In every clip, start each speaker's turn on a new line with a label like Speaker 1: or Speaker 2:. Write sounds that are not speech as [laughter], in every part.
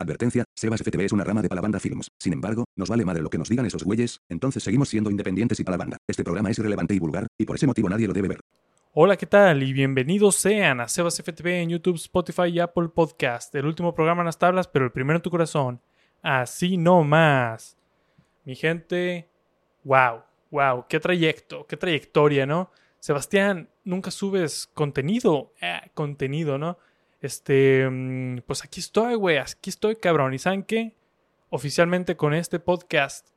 Speaker 1: Advertencia, Sebas FTV es una rama de Palabanda Films. Sin embargo, nos vale madre lo que nos digan esos güeyes, entonces seguimos siendo independientes y Palabanda. Este programa es irrelevante y vulgar, y por ese motivo nadie lo debe ver.
Speaker 2: Hola, ¿qué tal? Y bienvenidos sean a Sebas FTV en YouTube, Spotify y Apple Podcast. El último programa en las tablas, pero el primero en tu corazón. Así no más. Mi gente, wow, wow, qué trayecto, qué trayectoria, ¿no? Sebastián, nunca subes contenido, eh, contenido, ¿no? Este, mm, pues aquí estoy, güey, aquí estoy, cabrón. ¿Y saben? Oficialmente con este podcast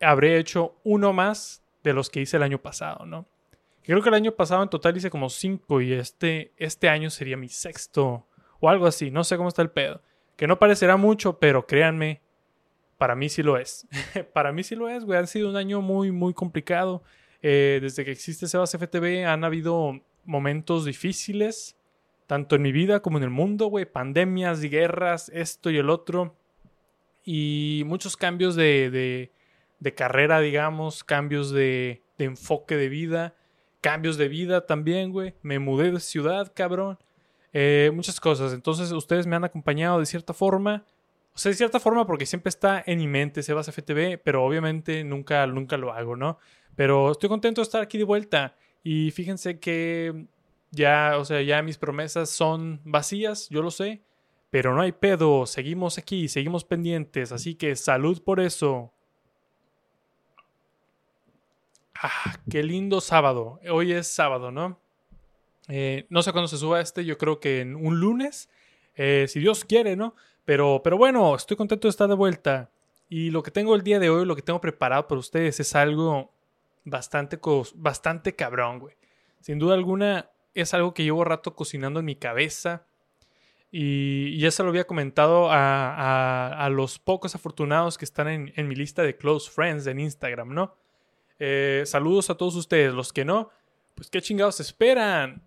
Speaker 2: habré hecho uno más de los que hice el año pasado, ¿no? Creo que el año pasado en total hice como cinco y este, este año sería mi sexto o algo así, no sé cómo está el pedo. Que no parecerá mucho, pero créanme, para mí sí lo es. [laughs] para mí sí lo es, güey. Ha sido un año muy, muy complicado. Eh, desde que existe Sebas FTV han habido momentos difíciles tanto en mi vida como en el mundo, güey, pandemias, guerras, esto y el otro, y muchos cambios de, de, carrera, digamos, cambios de, de, enfoque de vida, cambios de vida también, güey, me mudé de ciudad, cabrón, eh, muchas cosas, entonces ustedes me han acompañado de cierta forma, o sea, de cierta forma porque siempre está en mi mente Sebas FTV, pero obviamente nunca, nunca lo hago, ¿no? Pero estoy contento de estar aquí de vuelta. Y fíjense que ya, o sea, ya mis promesas son vacías, yo lo sé, pero no hay pedo, seguimos aquí, seguimos pendientes, así que salud por eso. Ah, qué lindo sábado. Hoy es sábado, ¿no? Eh, no sé cuándo se suba este, yo creo que en un lunes, eh, si Dios quiere, ¿no? Pero, pero bueno, estoy contento de estar de vuelta. Y lo que tengo el día de hoy, lo que tengo preparado para ustedes es algo bastante, bastante cabrón, güey. Sin duda alguna, es algo que llevo rato cocinando en mi cabeza. Y, ya se lo había comentado a, los pocos afortunados que están en, mi lista de close friends en Instagram, ¿no? Eh, saludos a todos ustedes. Los que no, pues qué chingados esperan.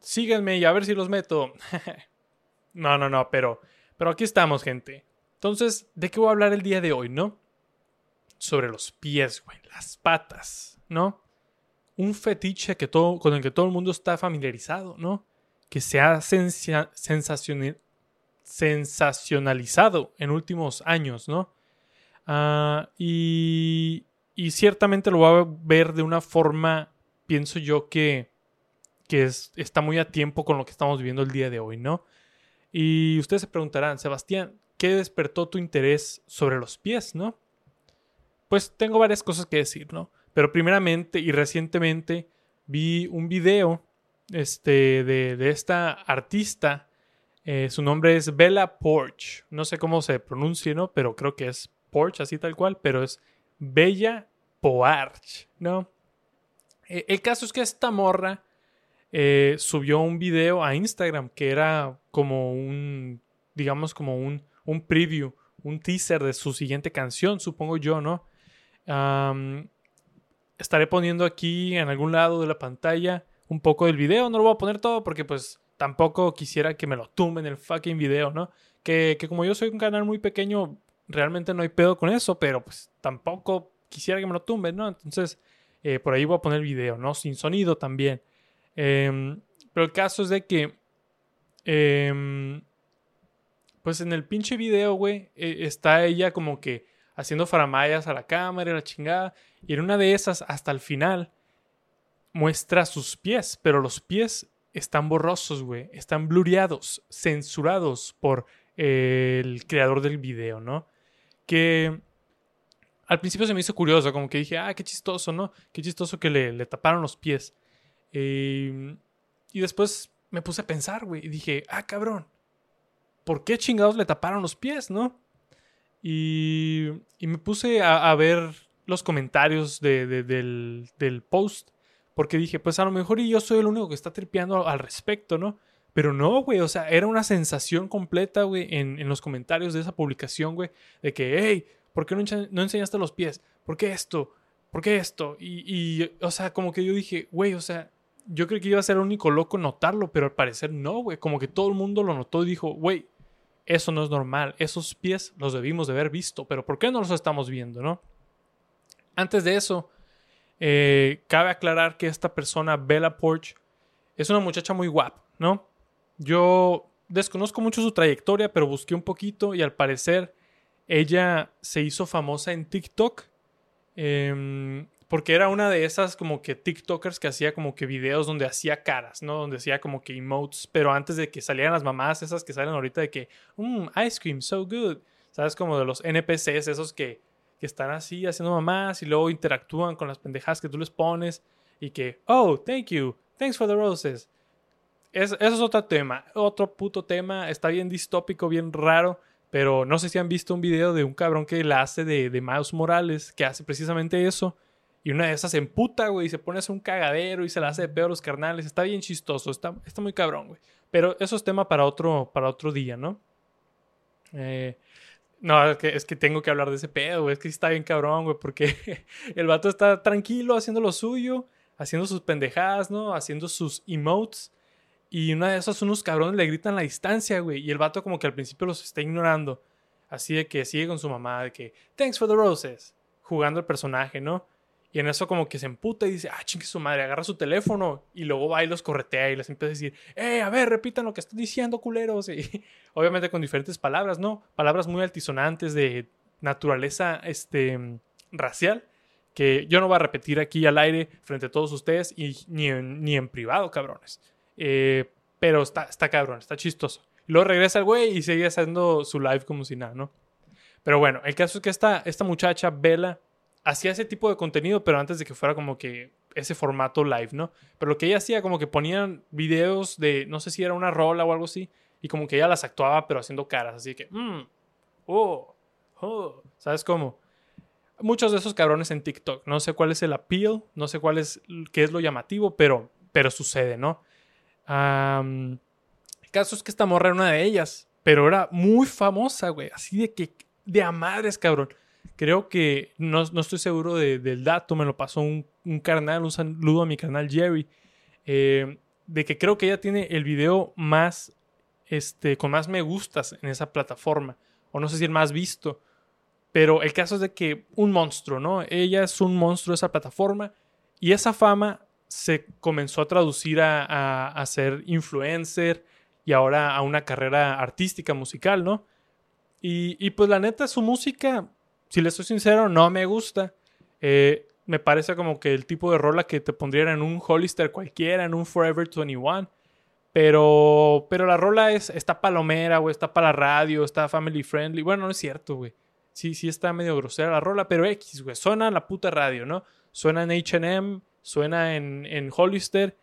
Speaker 2: Síganme y a ver si los meto. [laughs] no, no, no, pero, pero aquí estamos, gente. Entonces, ¿de qué voy a hablar el día de hoy, no? Sobre los pies, güey, las patas, ¿no? Un fetiche que todo, con el que todo el mundo está familiarizado, ¿no? Que se ha sensacionalizado en últimos años, ¿no? Ah, y, y, ciertamente lo va a ver de una forma, pienso yo, que, que está muy a tiempo con lo que estamos viviendo el día de hoy, ¿no? Y ustedes se preguntarán, Sebastián, ¿qué despertó tu interés sobre los pies, ¿no? Pues tengo varias cosas que decir, ¿no? Pero primeramente y recientemente vi un video este, de, esta artista. Eh, su nombre es Bella Porch. No sé cómo se pronuncia, ¿no? Pero creo que es Porch, así tal cual. Pero es Bella Poarch, ¿no? E, el caso es que esta morra eh, subió un video a Instagram que era como un, digamos, como un, un preview, un teaser de su siguiente canción, supongo yo, ¿no? Estaré poniendo aquí en algún lado de la pantalla un poco del video. No lo voy a poner todo porque pues tampoco quisiera que me lo tumben el fucking video, ¿no? Que, como yo soy un canal muy pequeño, realmente no hay pedo con eso, pero pues tampoco quisiera que me lo tumben, ¿no? Entonces, eh, por ahí voy a poner el video, ¿no? Sin sonido también. Em, pero el caso es de que... Em, pues en el pinche video, güey, eh, está ella como que haciendo faramayas a la cámara y la chingada. Y en una de esas, hasta el final, muestra sus pies, pero los pies están borrosos, güey. Están blureados, censurados por el creador del video, ¿no? Que al principio se me hizo curioso, como que dije, ah, qué chistoso, ¿no? Qué chistoso que le, taparon los pies. y después me puse a pensar, güey, y dije, ah, cabrón, ¿por qué chingados le taparon los pies, no? Y, me puse a, ver los comentarios del, post. Porque dije, pues a lo mejor y yo soy el único que está tripeando al respecto, ¿no? Pero no, güey, o sea, era una sensación completa, güey, en, los comentarios de esa publicación, güey, de que, hey, ¿por qué no, enseñaste los pies? ¿Por qué esto? ¿Por qué esto? Y, y, o sea, como que yo dije, güey, o sea, yo creí que iba a ser el único loco en notarlo, pero al parecer no, güey, como que todo el mundo lo notó y dijo, güey, eso no es normal. Esos pies los debimos de haber visto, pero ¿por qué no los estamos viendo, no? Antes de eso, eh, cabe aclarar que esta persona, Bella Porch, es una muchacha muy guapa, ¿no? Yo desconozco mucho su trayectoria, pero busqué un poquito y al parecer ella se hizo famosa en TikTok. Em, porque era una de esas como que TikTokers que hacía como que videos donde hacía caras, ¿no? Donde hacía como que emotes, pero antes de que salieran las mamás, esas que salen ahorita de que, mmm, ice cream, so good. ¿Sabes? Como de los NPCs, esos que, que están así haciendo mamás y luego interactúan con las pendejadas que tú les pones y que, oh, thank you, thanks for the roses. Es, eso es otro tema, otro puto tema, está bien distópico, bien raro, pero no sé si han visto un video de un cabrón que la hace de, de Miles Morales, que hace precisamente eso y una de esas se emputa, güey, y se pone a hacer un cagadero y se la hace de peor a los carnales. Está bien chistoso, está, está muy cabrón, güey. Pero eso es tema para otro, para otro día, ¿no? Eh, no, es que, es que tengo que hablar de ese pedo, güey. Es que está bien cabrón, güey, porque [laughs] el vato está tranquilo haciendo lo suyo, haciendo sus pendejadas, ¿no? Haciendo sus emotes. Y una de esas, unos cabrones le gritan la distancia, güey. Y el vato como que al principio los está ignorando. Así de que sigue con su mamá, de que, thanks for the roses, jugando el personaje, ¿no? Y en eso como que se emputa y dice, ah, chingue su madre, agarra su teléfono y luego va y los corretea y les empieza a decir, eh, a ver, repitan lo que estoy diciendo, culeros. Y [laughs] obviamente con diferentes palabras, ¿no? Palabras muy altisonantes de naturaleza este, racial que yo no voy a repetir aquí al aire frente a todos ustedes y ni en, ni en privado, cabrones. Eh, pero está, está cabrón, está chistoso. Luego regresa el güey y sigue haciendo su live como si nada, ¿no? Pero bueno, el caso es que esta, esta muchacha, Bella, hacía ese tipo de contenido, pero antes de que fuera como que ese formato live, ¿no? Pero lo que ella hacía, como que ponían videos de, no sé si era una rola o algo así, y como que ella las actuaba, pero haciendo caras, así que, mmm, oh, oh, ¿sabes cómo? Muchos de esos cabrones en TikTok, no sé cuál es el appeal, no sé cuál es, qué es lo llamativo, pero, pero sucede, ¿no? el caso es que esta morra era una de ellas, pero era muy famosa, güey, así de que, de a madres, cabrón creo que no, estoy seguro del dato, me lo pasó un, un, carnal, un saludo a mi canal Jerry, eh, de que creo que ella tiene el video más, este, con más me gustas en esa plataforma, o no sé si el más visto, pero el caso es de que un monstruo, ¿no? Ella es un monstruo de esa plataforma y esa fama se comenzó a traducir a, a ser influencer y ahora a una carrera artística musical, ¿no? Y, y, pues la neta, su música si le soy sincero, no me gusta. Eh, me parece como que el tipo de rola que te pondrían en un Hollister cualquiera, en un Forever 21. Pero, pero la rola es, está palomera, güey, está para la radio, está family friendly. Bueno, no es cierto, güey. Sí, sí está medio grosera la rola, pero X, güey. Suena en la puta radio, ¿no? Suena en HM, suena en, en Hollister.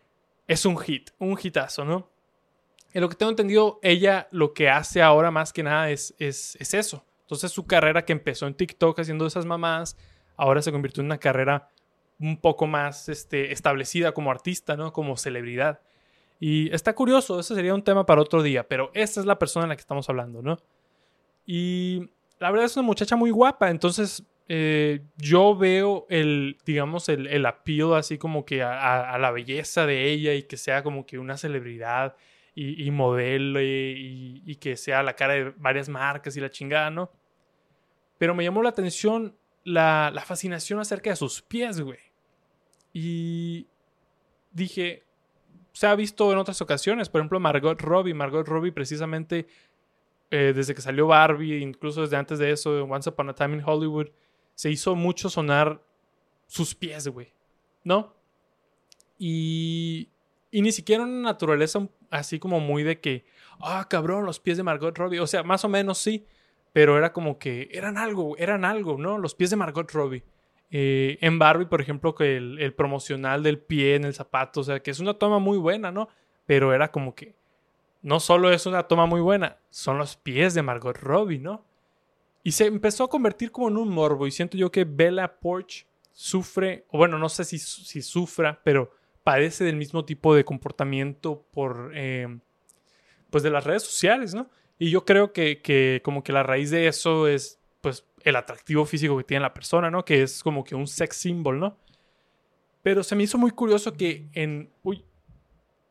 Speaker 2: Es un hit, un hitazo, ¿no? En lo que tengo entendido, ella lo que hace ahora más que nada es, es, es eso. Entonces su carrera que empezó en TikTok haciendo esas mamadas, ahora se convirtió en una carrera un poco más este, establecida como artista, ¿no? Como celebridad. Y está curioso, ese sería un tema para otro día, pero esta es la persona en la que estamos hablando, ¿no? Y la verdad es una muchacha muy guapa, entonces eh, yo veo el, digamos, el, el así como que a, la belleza de ella y que sea como que una celebridad y, modelo y, y, que sea la cara de varias marcas y la chingada, ¿no? Pero me llamó la atención la, fascinación acerca de sus pies, güey. Y dije, se ha visto en otras ocasiones, por ejemplo, Margot Robbie. Margot Robbie precisamente eh, desde que salió Barbie, incluso desde antes de eso, Once Upon a Time in Hollywood, se hizo mucho sonar sus pies, güey. ¿No? Y, y ni siquiera una naturaleza así como muy de que, ah, cabrón, los pies de Margot Robbie. O sea, más o menos sí, pero era como que eran algo, eran algo, ¿no? Los pies de Margot Robbie. Eh, en Barbie, por ejemplo, que el, promocional del pie en el zapato, o sea, que es una toma muy buena, ¿no? Pero era como que no solo es una toma muy buena, son los pies de Margot Robbie, ¿no? Y se empezó a convertir como en un morbo y siento yo que Bella Porch sufre, o bueno, no sé si, si sufra, pero padece del mismo tipo de comportamiento por, eh, pues de las redes sociales, ¿no? Y yo creo que, como que la raíz de eso es, pues, el atractivo físico que tiene la persona, ¿no? Que es como que un sex symbol, ¿no? Pero se me hizo muy curioso que en... Uy,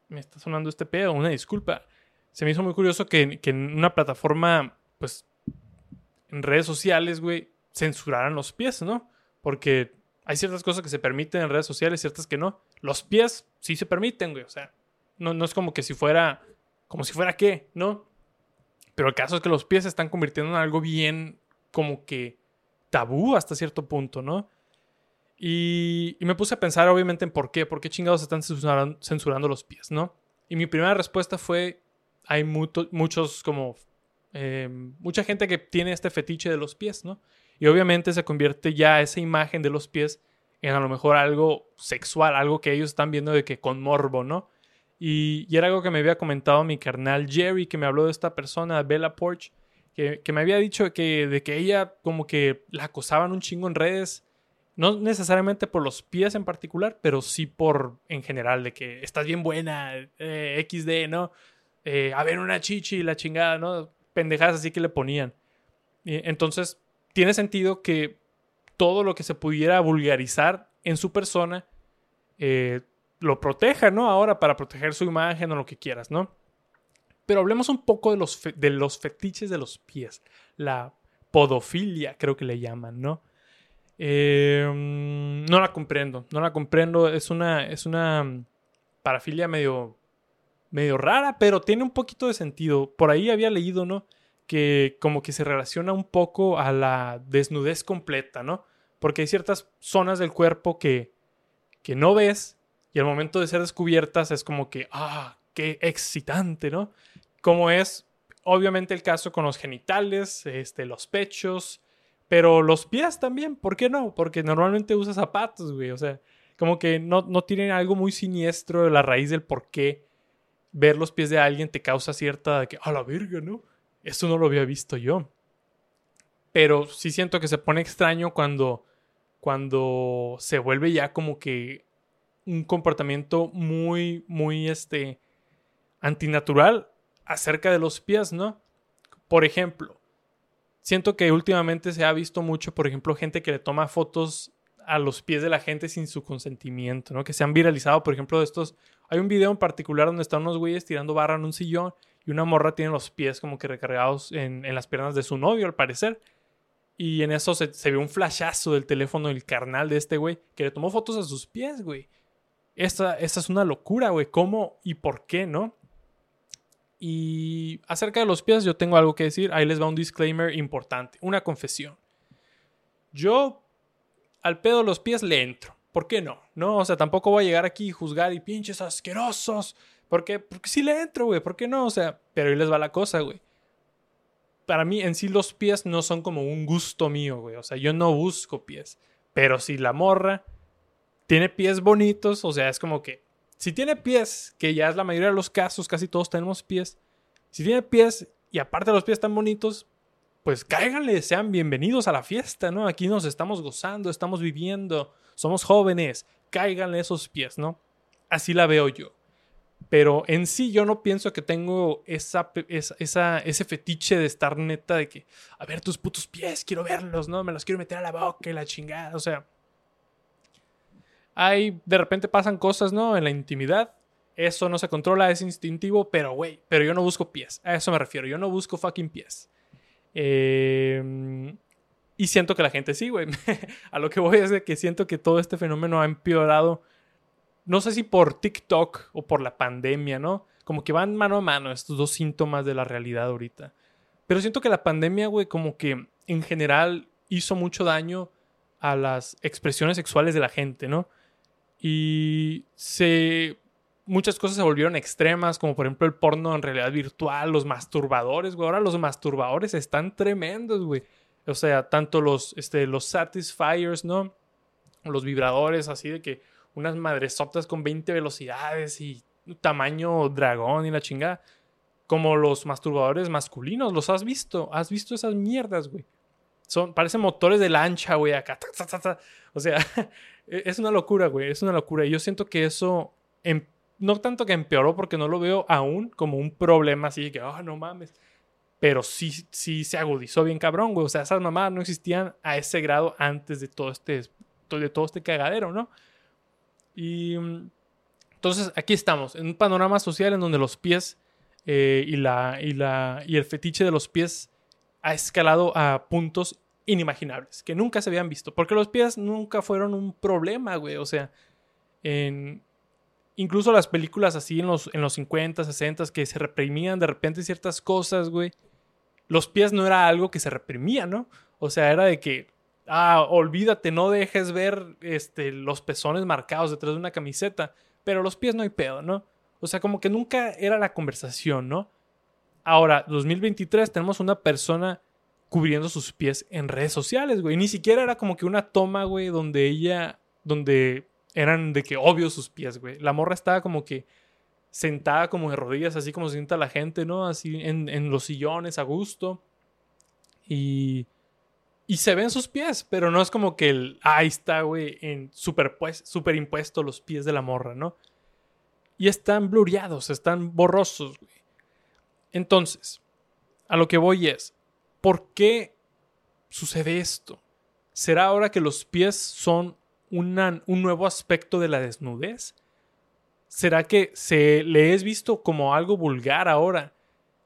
Speaker 2: me está sonando este pedo, una disculpa. Se me hizo muy curioso que, que en una plataforma, pues, en redes sociales, güey, censuraran los pies, ¿no? Porque hay ciertas cosas que se permiten en redes sociales, ciertas que no. Los pies sí se permiten, güey. O sea, no, no es como que si fuera, como si fuera qué, ¿no? Pero el caso es que los pies se están convirtiendo en algo bien como que tabú hasta cierto punto, ¿no? Y, me puse a pensar obviamente en por qué, por qué chingados están censurando, los pies, ¿no? Y mi primera respuesta fue, hay muchos como, eh, mucha gente que tiene este fetiche de los pies, ¿no? Y obviamente se convierte ya esa imagen de los pies en a lo mejor algo sexual, algo que ellos están viendo de que con morbo, ¿no? Y, era algo que me había comentado mi carnal Jerry, que me habló de esta persona, Bella Porch, que, que me había dicho que, de que ella como que la acosaban un chingo en redes, no necesariamente por los pies en particular, pero sí por en general, de que estás bien buena, eh, XD, ¿no? Eh, a ver una chichi, la chingada, ¿no? Pendejadas así que le ponían. entonces, tiene sentido que todo lo que se pudiera vulgarizar en su persona eh, lo proteja, ¿no? Ahora para proteger su imagen o lo que quieras, ¿no? Pero hablemos un poco de los, de los fetiches de los pies. La podofilia, creo que le llaman, ¿no? Em, no la comprendo, no la comprendo. Es una, es una parafilia medio, medio rara, pero tiene un poquito de sentido. Por ahí había leído, ¿no? que como que se relaciona un poco a la desnudez completa, ¿no? Porque hay ciertas zonas del cuerpo que, que no ves y al momento de ser descubiertas es como que, ah, qué excitante, ¿no? Como es obviamente el caso con los genitales, este, los pechos, pero los pies también, ¿por qué no? Porque normalmente usa zapatos, güey, o sea, como que no, no tienen algo muy siniestro de la raíz del por qué ver los pies de alguien te causa cierta, que, a la verga, ¿no? Esto no lo había visto yo. Pero sí siento que se pone extraño cuando, cuando se vuelve ya como que un comportamiento muy, muy, este, antinatural acerca de los pies, ¿no? Por ejemplo, siento que últimamente se ha visto mucho, por ejemplo, gente que le toma fotos a los pies de la gente sin su consentimiento, ¿no? Que se han viralizado, por ejemplo, de estos... Hay un video en particular donde están unos güeyes tirando barra en un sillón y una morra tiene los pies como que recargados en, las piernas de su novio, al parecer. Y en eso se, ve un flashazo del teléfono del carnal de este güey que le tomó fotos a sus pies, güey. Esta, esta es una locura, güey. ¿Cómo y por qué, no? Y acerca de los pies, yo tengo algo que decir. Ahí les va un disclaimer importante, una confesión. Yo al pedo de los pies le entro. ¿Por qué no? No, o sea, tampoco voy a llegar aquí y juzgar y pinches asquerosos. Porque, porque sí le entro, güey. ¿Por qué no? O sea, pero ahí les va la cosa, güey. Para mí, en sí, los pies no son como un gusto mío, güey. O sea, yo no busco pies. Pero si la morra tiene pies bonitos, o sea, es como que. Si tiene pies, que ya es la mayoría de los casos, casi todos tenemos pies. Si tiene pies y aparte los pies están bonitos, pues cáiganle, sean bienvenidos a la fiesta, ¿no? Aquí nos estamos gozando, estamos viviendo, somos jóvenes, cáiganle esos pies, ¿no? Así la veo yo. Pero en sí yo no pienso que tengo esa, esa, ese fetiche de estar neta de que, a ver tus putos pies, quiero verlos, ¿no? Me los quiero meter a la boca y la chingada, o sea. Hay, de repente pasan cosas, ¿no? En la intimidad. Eso no se controla, es instintivo, pero güey, pero yo no busco pies. A eso me refiero, yo no busco fucking pies. Em, y siento que la gente sí, güey. [laughs] a lo que voy es de que siento que todo este fenómeno ha empeorado no sé si por TikTok o por la pandemia, ¿no? Como que van mano a mano estos dos síntomas de la realidad ahorita. Pero siento que la pandemia, güey, como que en general hizo mucho daño a las expresiones sexuales de la gente, ¿no? Y se muchas cosas se volvieron extremas, como por ejemplo el porno en realidad virtual, los masturbadores, güey. Ahora los masturbadores están tremendos, güey. O sea, tanto los, este, los satisfiers, ¿no? Los vibradores, así de que unas madresotas con 20 velocidades y tamaño dragón y la chingada. Como los masturbadores masculinos, ¿los has visto? ¿Has visto esas mierdas, güey? Son, parecen motores de lancha, güey, acá. O sea, [laughs] es una locura, güey, es una locura. Y yo siento que eso, em, no tanto que empeoró porque no lo veo aún como un problema así que, oh, no mames. Pero sí, sí se agudizó bien cabrón, güey. O sea, esas mamadas no existían a ese grado antes de todo este, de todo este cagadero, ¿no? Y mm, entonces aquí estamos, en un panorama social en donde los pies eh, y, la, y, la, y el fetiche de los pies ha escalado a puntos inimaginables, que nunca se habían visto, porque los pies nunca fueron un problema, güey, o sea, en, incluso las películas así en los, en los 50, 60, que se reprimían de repente ciertas cosas, güey, los pies no era algo que se reprimía, ¿no? O sea, era de que, ah, olvídate, no dejes ver este, los pezones marcados detrás de una camiseta, pero los pies no hay pedo, ¿no? O sea, como que nunca era la conversación, ¿no? Ahora, 2023, tenemos una persona cubriendo sus pies en redes sociales, güey. Ni siquiera era como que una toma, güey, donde ella, donde eran de que obvio sus pies, güey. La morra estaba como que sentada como de rodillas, así como se sienta la gente, ¿no? Así en, los sillones a gusto. Y, y se ven sus pies, pero no es como que el, ahí está, güey, en superimpuesto los pies de la morra, ¿no? Y están blureados, están borrosos, güey. Entonces, a lo que voy es, ¿por qué sucede esto? ¿Será ahora que los pies son un nuevo aspecto de la desnudez? ¿Será que se le es visto como algo vulgar ahora?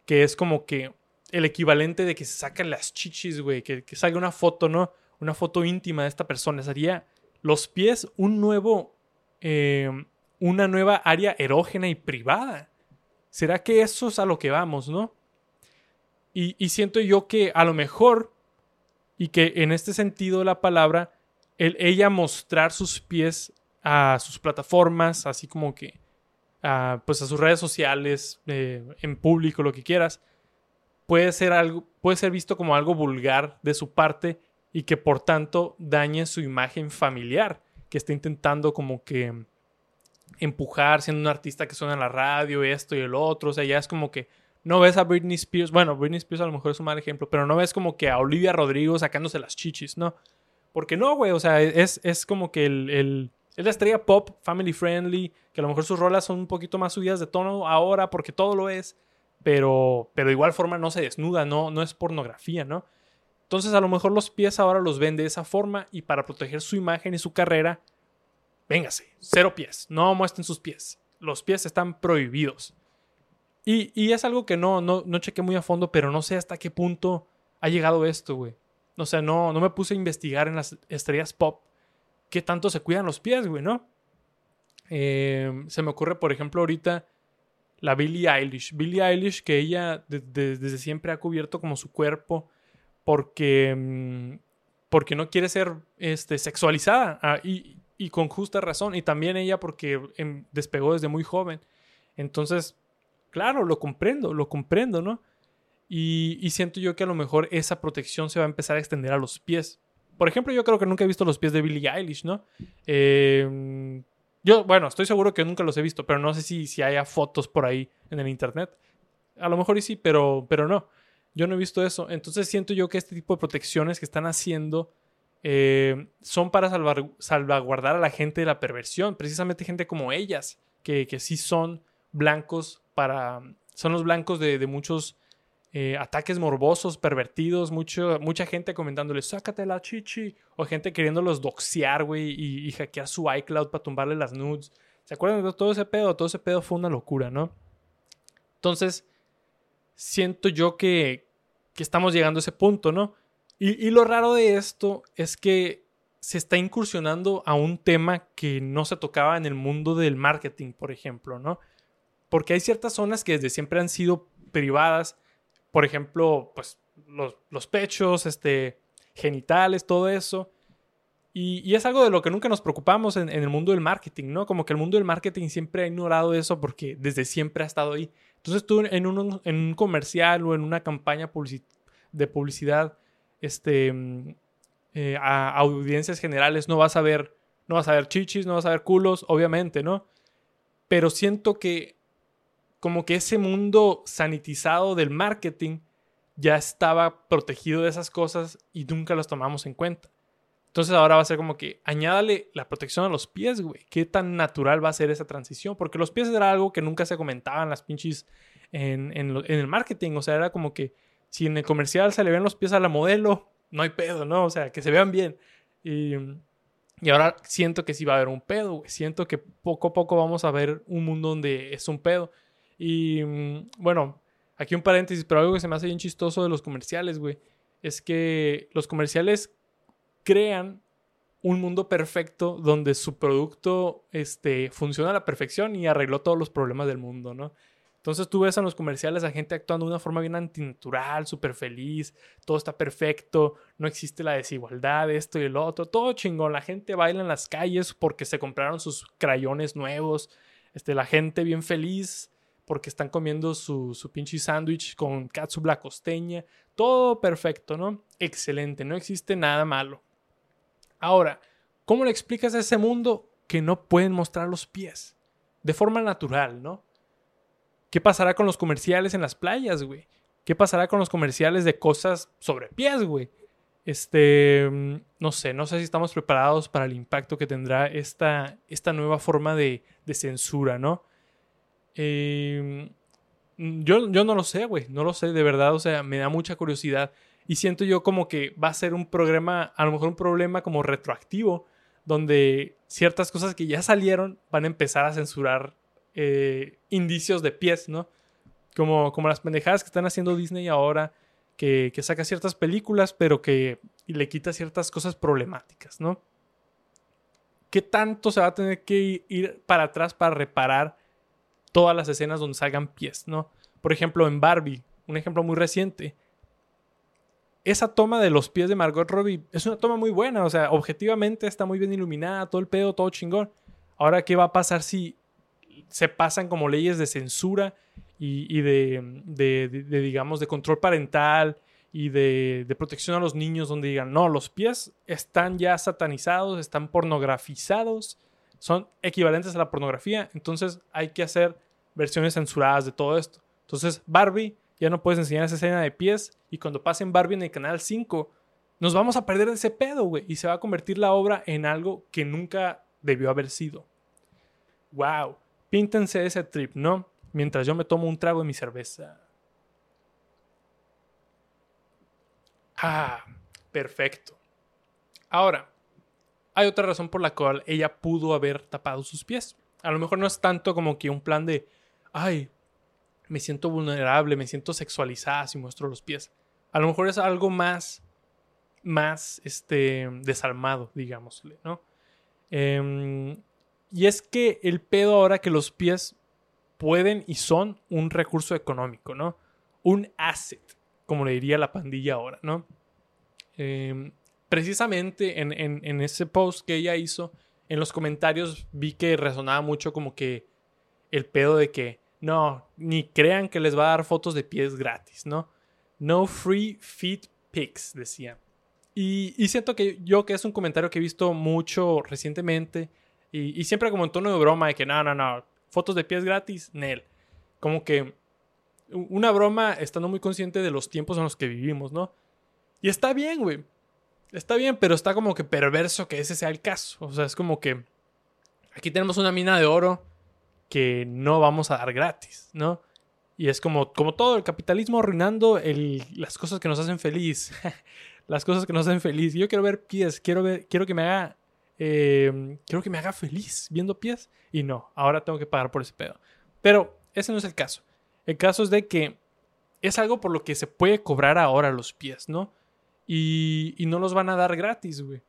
Speaker 2: Que es como que el equivalente de que se sacan las chichis, güey, que, salga una foto, ¿no? Una foto íntima de esta persona. Sería los pies un nuevo, eh, una nueva área erógena y privada. ¿Será que eso es a lo que vamos, no? Y, siento yo que a lo mejor, y que en este sentido de la palabra, el ella mostrar sus pies a sus plataformas, así como que a, pues a sus redes sociales, eh, en público, lo que quieras, puede ser algo, puede ser visto como algo vulgar de su parte y que por tanto dañe su imagen familiar, que está intentando como que empujar siendo un artista que suena en la radio, esto y el otro, o sea, ya es como que no ves a Britney Spears, bueno, Britney Spears a lo mejor es un mal ejemplo, pero no ves como que a Olivia Rodrigo sacándose las chichis, ¿no? Porque no, güey, o sea, es, es como que el, el, es la estrella pop, family friendly, que a lo mejor sus rolas son un poquito más subidas de tono ahora porque todo lo es, pero, pero de igual forma no se desnuda, no, no es pornografía, ¿no? Entonces a lo mejor los pies ahora los ven de esa forma y para proteger su imagen y su carrera, véngase, cero pies, no muestren sus pies. Los pies están prohibidos. Y, y es algo que no, no, no chequé muy a fondo, pero no sé hasta qué punto ha llegado esto, güey. O sea, no, no me puse a investigar en las estrellas pop qué tanto se cuidan los pies, güey, ¿no? Eh, se me ocurre, por ejemplo, ahorita la Billie Eilish. Billie Eilish, que ella desde siempre ha cubierto como su cuerpo porque, mm, porque no quiere ser este, sexualizada ah, y, y, con justa razón. Y también ella porque em, despegó desde muy joven. Entonces, claro, lo comprendo, lo comprendo, ¿no? Y, y siento yo que a lo mejor esa protección se va a empezar a extender a los pies. Por ejemplo, yo creo que nunca he visto los pies de Billie Eilish, ¿no? Eh, yo, bueno, estoy seguro que nunca los he visto, pero no sé si, si haya fotos por ahí en el internet. A lo mejor sí, pero, pero no. Yo no he visto eso. Entonces siento yo que este tipo de protecciones que están haciendo eh, son para salvaguardar a la gente de la perversión. Precisamente gente como ellas, que, que sí son blancos para... Son los blancos de, muchos eh, ataques morbosos, pervertidos, mucha gente comentándole, sácate la chichi, o gente queriéndolos doxear, güey, y, hackear su iCloud para tumbarle las nudes. ¿Se acuerdan de todo ese pedo? Todo ese pedo fue una locura, ¿no? Entonces, siento yo que, que estamos llegando a ese punto, ¿no? Y, y lo raro de esto es que se está incursionando a un tema que no se tocaba en el mundo del marketing, por ejemplo, ¿no? Porque hay ciertas zonas que desde siempre han sido privadas por ejemplo, pues los, pechos, este, genitales, todo eso. Y, es algo de lo que nunca nos preocupamos en, el mundo del marketing, ¿no? Como que el mundo del marketing siempre ha ignorado eso porque desde siempre ha estado ahí. Entonces tú en un, comercial o en una campaña de publicidad este, mm, eh, a, audiencias generales no vas a ver no vas a ver chichis, no vas a ver culos, obviamente, ¿no? Pero siento que como que ese mundo sanitizado del marketing ya estaba protegido de esas cosas y nunca los tomamos en cuenta. Entonces ahora va a ser como que añádale la protección a los pies, güey. ¿Qué tan natural va a ser esa transición? Porque los pies era algo que nunca se comentaban las pinches en, el marketing. O sea, era como que si en el comercial se le ven los pies a la modelo, no hay pedo, ¿no? O sea, que se vean bien. Y, y ahora siento que sí va a haber un pedo, güey. Siento que poco a poco vamos a ver un mundo donde es un pedo. Y mm, bueno, aquí un paréntesis, pero algo que se me hace bien chistoso de los comerciales, güey, es que los comerciales crean un mundo perfecto donde su producto este, funciona a la perfección y arregló todos los problemas del mundo, ¿no? Entonces tú ves en los comerciales a gente actuando de una forma bien antinatural, súper feliz, todo está perfecto, no existe la desigualdad, esto y el otro, todo chingón. La gente baila en las calles porque se compraron sus crayones nuevos, este, la gente bien feliz porque están comiendo su, su pinche sándwich con katsu la costeña, todo perfecto, ¿no? Excelente, no existe nada malo. Ahora, ¿cómo le explicas a ese mundo que no pueden mostrar los pies? De forma natural, ¿no? ¿Qué pasará con los comerciales en las playas, güey? ¿Qué pasará con los comerciales de cosas sobre pies, güey? Este, mm, no sé, no sé si estamos preparados para el impacto que tendrá esta, esta nueva forma de, censura, ¿no? Em, yo, yo no lo sé, güey, no lo sé, de verdad, o sea, me da mucha curiosidad. Y siento yo como que va a ser un programa, a lo mejor un problema como retroactivo, donde ciertas cosas que ya salieron van a empezar a censurar eh, indicios de pies, ¿no? Como, como las pendejadas que están haciendo Disney ahora, que, que saca ciertas películas, pero que le quita ciertas cosas problemáticas, ¿no? ¿Qué tanto se va a tener que ir para atrás para reparar todas las escenas donde salgan pies, ¿no? Por ejemplo, en Barbie, un ejemplo muy reciente, esa toma de los pies de Margot Robbie es una toma muy buena, o sea, objetivamente está muy bien iluminada, todo el pedo, todo chingón. Ahora, ¿qué va a pasar si se pasan como leyes de censura y, de, digamos, de control parental y de, protección a los niños donde digan, no, los pies están ya satanizados, están pornografizados, son equivalentes a la pornografía, entonces hay que hacer versiones censuradas de todo esto. Entonces, Barbie, ya no puedes enseñar esa escena de pies y cuando pasen Barbie en el canal 5, nos vamos a perder ese pedo, güey, y se va a convertir la obra en algo que nunca debió haber sido. Wow. Píntense ese trip, ¿no? Mientras yo me tomo un trago de mi cerveza. Ah, perfecto. Ahora, hay otra razón por la cual ella pudo haber tapado sus pies. A lo mejor no es tanto como que un plan de, ay, me siento vulnerable, me siento sexualizada si muestro los pies. A lo mejor es algo más, más, este, desalmado, digámosle, ¿no? Eh, y es que el pedo ahora que los pies pueden y son un recurso económico, ¿no? Un asset, como le diría la pandilla ahora, ¿no? Em, precisamente en, ese post que ella hizo, en los comentarios vi que resonaba mucho como que el pedo de que no, ni crean que les va a dar fotos de pies gratis, ¿no? No free feet pics, decía. Y, y siento que yo que es un comentario que he visto mucho recientemente y, siempre como en tono de broma de que no, no, no, fotos de pies gratis, Nel. Como que una broma estando muy consciente de los tiempos en los que vivimos, ¿no? Y está bien, güey. Está bien, pero está como que perverso que ese sea el caso. O sea, es como que aquí tenemos una mina de oro que no vamos a dar gratis, ¿no? Y es como, como todo, el capitalismo arruinando el, las cosas que nos hacen feliz. [laughs] las cosas que nos hacen feliz. Yo quiero ver pies, quiero, ver, quiero que me haga eh, quiero que me haga feliz viendo pies. Y no, ahora tengo que pagar por ese pedo. Pero ese no es el caso. El caso es de que es algo por lo que se puede cobrar ahora los pies, ¿no? Y, no los van a dar gratis, güey.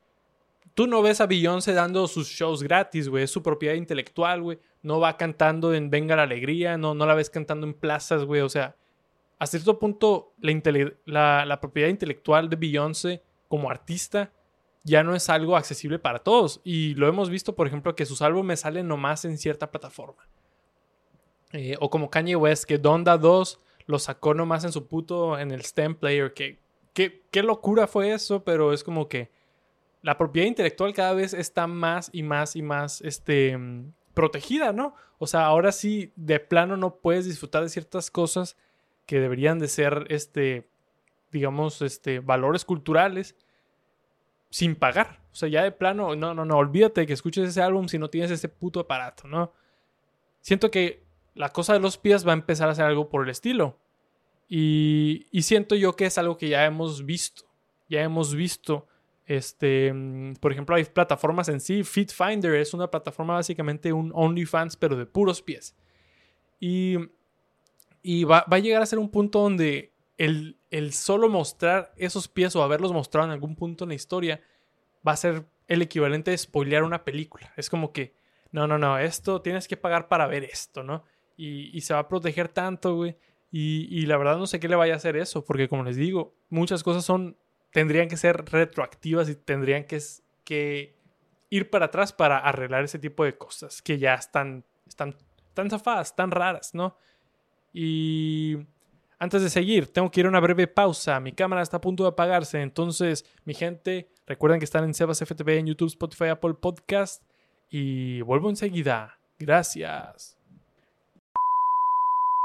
Speaker 2: Tú no ves a Beyoncé dando sus shows gratis, güey. Es su propiedad intelectual, güey. No va cantando en Venga la Alegría, no, no la ves cantando en plazas, güey. O sea, a cierto punto, la propiedad intelectual de Beyoncé como artista ya no es algo accesible para todos. Y lo hemos visto, por ejemplo, que sus álbumes salen nomás en cierta plataforma. Eh, o como Kanye West, que Donda 2 lo sacó nomás en su puto, en el STEM Player. Que, qué locura fue eso, pero es como que la propiedad intelectual cada vez está más y más y más este, protegida, ¿no? O sea, ahora sí, de plano no puedes disfrutar de ciertas cosas que deberían de ser, este, digamos, este, valores culturales sin pagar. O sea, ya de plano, no, no, no, olvídate de que escuches ese álbum si no tienes ese puto aparato, ¿no? Siento que la cosa de los pies va a empezar a ser algo por el estilo. Y, y siento yo que es algo que ya hemos visto. Ya hemos visto. Este, mm, por ejemplo, hay plataformas en sí. Fit Finder es una plataforma básicamente un OnlyFans, pero de puros pies. Y, y va, va, a llegar a ser un punto donde el, solo mostrar esos pies o haberlos mostrado en algún punto en la historia va a ser el equivalente de spoilear una película. Es como que, no, no, no, esto tienes que pagar para ver esto, ¿no? y, se va a proteger tanto, güey. Y, la verdad no sé qué le vaya a hacer eso, porque como les digo, muchas cosas son, tendrían que ser retroactivas y tendrían que, que ir para atrás para arreglar ese tipo de cosas que ya están, están tan zafadas, tan raras, ¿no? Y antes de seguir, tengo que ir a una breve pausa. Mi cámara está a punto de apagarse. Entonces, mi gente, recuerden que están en Sebas FTV en YouTube, Spotify, Apple Podcast. Y vuelvo enseguida. Gracias.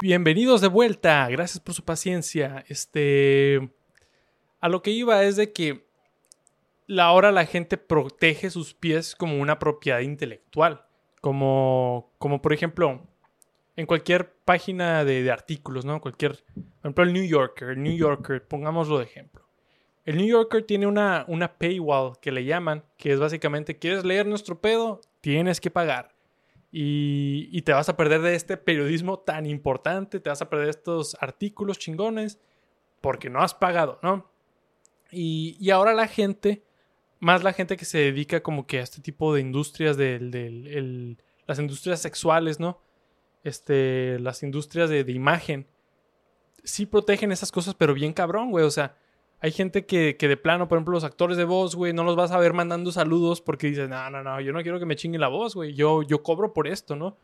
Speaker 2: Bienvenidos de vuelta. Gracias por su paciencia. Este. A lo que iba es de que ahora la gente protege sus pies como una propiedad intelectual. Como, como por ejemplo, en cualquier página de, artículos, ¿no? Cualquier, por ejemplo, el New Yorker, el New Yorker, pongámoslo de ejemplo. El New Yorker tiene una, una paywall que le llaman, que es básicamente, ¿quieres leer nuestro pedo? Tienes que pagar. Y, te vas a perder de este periodismo tan importante, te vas a perder estos artículos chingones, porque no has pagado, ¿no? Y, y ahora la gente, más la gente que se dedica como que a este tipo de industrias, de las industrias sexuales, ¿no? este, las industrias de, imagen sí protegen esas cosas, pero bien cabrón, güey. O sea, hay gente que, de plano, por ejemplo, los actores de voz, güey, no los vas a ver mandando saludos porque dicen, no, no, no, yo no quiero que me chingue la voz, güey. Yo, yo cobro por esto, ¿no?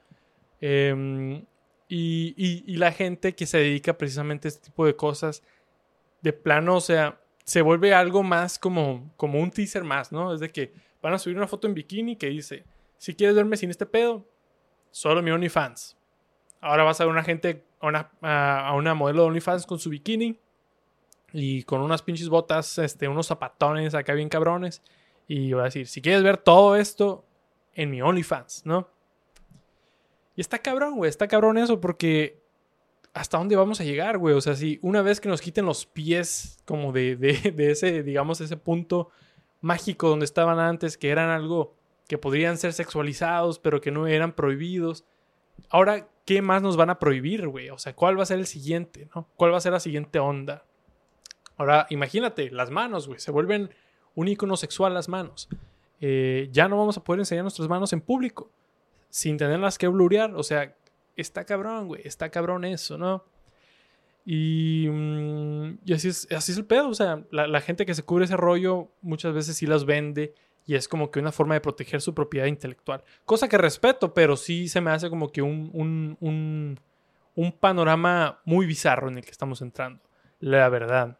Speaker 2: Em, y, la gente que se dedica precisamente a este tipo de cosas, de plano, o sea, se vuelve algo más como, como un teaser más, ¿no? Es de que van a subir una foto en bikini que dice, si quieres verme sin este pedo, solo mi OnlyFans. Ahora vas a ver una gente, a una, a una modelo de OnlyFans con su bikini y con unas pinches botas, este, unos zapatones acá bien cabrones. Y voy a decir, si quieres ver todo esto en mi OnlyFans, ¿no? Y está cabrón, güey, está cabrón eso porque ¿hasta dónde vamos a llegar, güey? O sea, si una vez que nos quiten los pies como de, [laughs] de, ese, digamos, ese punto mágico donde estaban antes, que eran algo que podrían ser sexualizados, pero que no eran prohibidos. Ahora, ¿qué más nos van a prohibir, güey? O sea, ¿cuál va a ser el siguiente, no? ¿Cuál va a ser la siguiente onda? Ahora, imagínate, las manos, güey, se vuelven un icono sexual las manos. Eh, ya no vamos a poder enseñar nuestras manos en público sin tenerlas que blurear. O sea, está cabrón, güey, está cabrón eso, ¿no? Y, mm, y así, es, así es el pedo. O sea, la, la, gente que se cubre ese rollo muchas veces sí las vende y es como que una forma de proteger su propiedad intelectual. Cosa que respeto, pero sí se me hace como que un, un, un, panorama muy bizarro en el que estamos entrando. La verdad.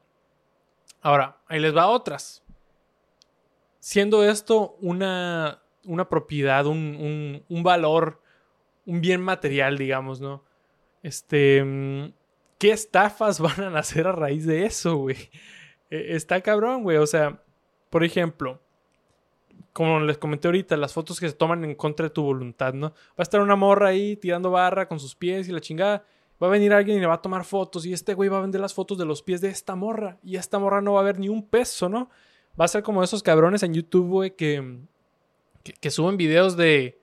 Speaker 2: Ahora, ahí les va otras. Siendo esto una, una propiedad, un, un, valor, un bien material, digamos, ¿no? Este. ¿Qué estafas [laughs] van a nacer a raíz de eso, güey? E, está cabrón, güey. O sea, por ejemplo, como les comenté ahorita, las fotos que se toman en contra de tu voluntad, ¿no? Va a estar una morra ahí tirando barra con sus pies y la chingada. Va a venir alguien y le va a tomar fotos y este güey va a vender las fotos de los pies de esta morra y esta morra no va a ver ni un peso, ¿no? Va a ser como esos cabrones en YouTube, güey, que, que, suben videos de,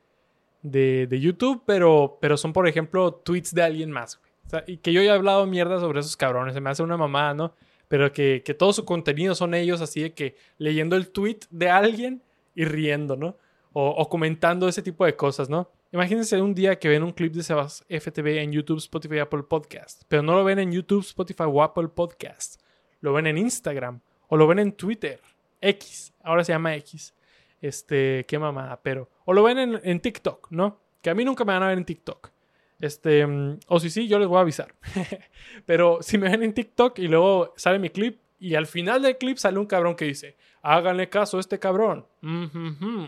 Speaker 2: de, YouTube, pero, pero son, por ejemplo, tweets de alguien más, güey. Y que yo ya he hablado mierda sobre esos cabrones, se me hace una mamada, ¿no? Pero que, que todo su contenido son ellos así de que leyendo el tweet de alguien y riendo, ¿no? O, comentando ese tipo de cosas, ¿no? Imagínense un día que ven un clip de Sebas FTV en YouTube, Spotify, Apple Podcast, pero no lo ven en YouTube, Spotify o Apple Podcast. Lo ven en Instagram o lo ven en Twitter, X, ahora se llama X. Este, qué mamada, pero. O lo ven en, en TikTok, ¿no? Que a mí nunca me van a ver en TikTok. Este, o si sí, yo les voy a avisar. [laughs] pero si me ven en TikTok y luego sale mi clip y al final del clip sale un cabrón que dice, háganle caso a este cabrón.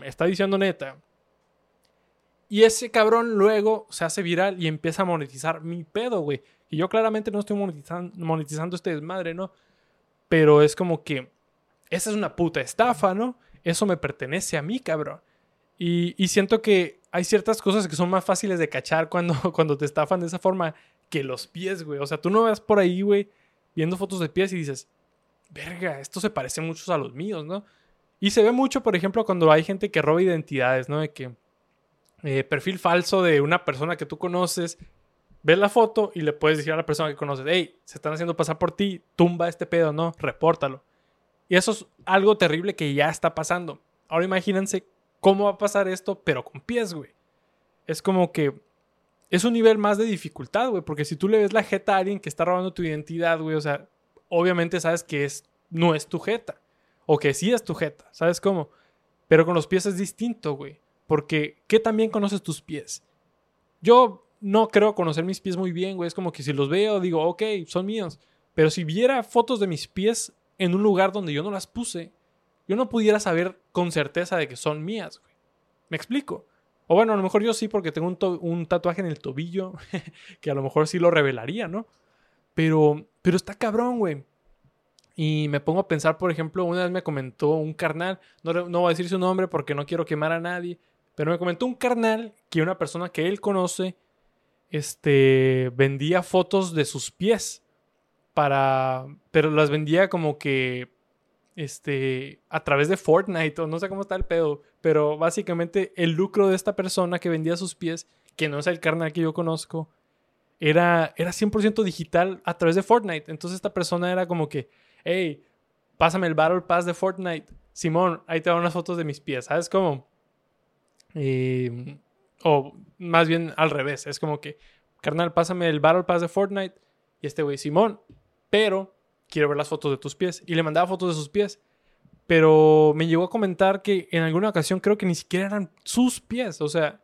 Speaker 2: está diciendo neta. Y ese cabrón luego se hace viral y empieza a monetizar mi pedo, güey. Y yo claramente no estoy monetizando, este desmadre, ¿no? Pero es como que esa es una puta estafa, ¿no? Eso me pertenece a mí, cabrón. Y, siento que hay ciertas cosas que son más fáciles de cachar cuando, [laughs] cuando te estafan de esa forma que los pies, güey. O sea, tú no vas por ahí, güey, viendo fotos de pies y dices, verga, esto se parece mucho a los míos, ¿no? Y se ve mucho, por ejemplo, cuando hay gente que roba identidades, ¿no? De que eh, perfil falso de una persona que tú conoces, ves la foto y le puedes decir a la persona que conoces, hey, se están haciendo pasar por ti, tumba este pedo, ¿no? Repórtalo. Y eso es algo terrible que ya está pasando. Ahora imagínense cómo va a pasar esto, pero con pies, güey. Es como que es un nivel más de dificultad, güey. Porque si tú le ves la jeta a alguien que está robando tu identidad, güey, o sea, obviamente sabes que es, no es tu jeta. O que sí es tu jeta, ¿sabes cómo? Pero con los pies es distinto, güey. Porque, ¿qué también conoces tus pies? Yo no creo conocer mis pies muy bien, güey. Es como que si los veo, digo, ok, son míos. Pero si viera fotos de mis pies en un lugar donde yo no las puse, yo no pudiera saber con certeza de que son mías, güey. ¿Me explico? O bueno, a lo mejor yo sí porque tengo un, tatuaje en el tobillo [laughs] que a lo mejor sí lo revelaría, ¿no? Pero, pero está cabrón, güey. Y me pongo a pensar, por ejemplo, una vez me comentó un carnal, no, no voy a decir su nombre porque no quiero quemar a nadie, pero me comentó un carnal que una persona que él conoce, este, vendía fotos de sus pies para, pero las vendía como que, este, a través de Fortnite o no sé cómo está el pedo, pero básicamente el lucro de esta persona que vendía sus pies, que no es el carnal que yo conozco, era, era 100% digital a través de Fortnite. Entonces esta persona era como que, hey, pásame el Battle Pass de Fortnite. Simón, ahí te van unas fotos de mis pies, ¿sabes cómo? Eh, o más bien al revés, es como que, carnal, pásame el Battle Pass de Fortnite. Y este güey, Simón, pero quiero ver las fotos de tus pies. Y le mandaba fotos de sus pies. Pero me llegó a comentar que en alguna ocasión creo que ni siquiera eran sus pies. O sea,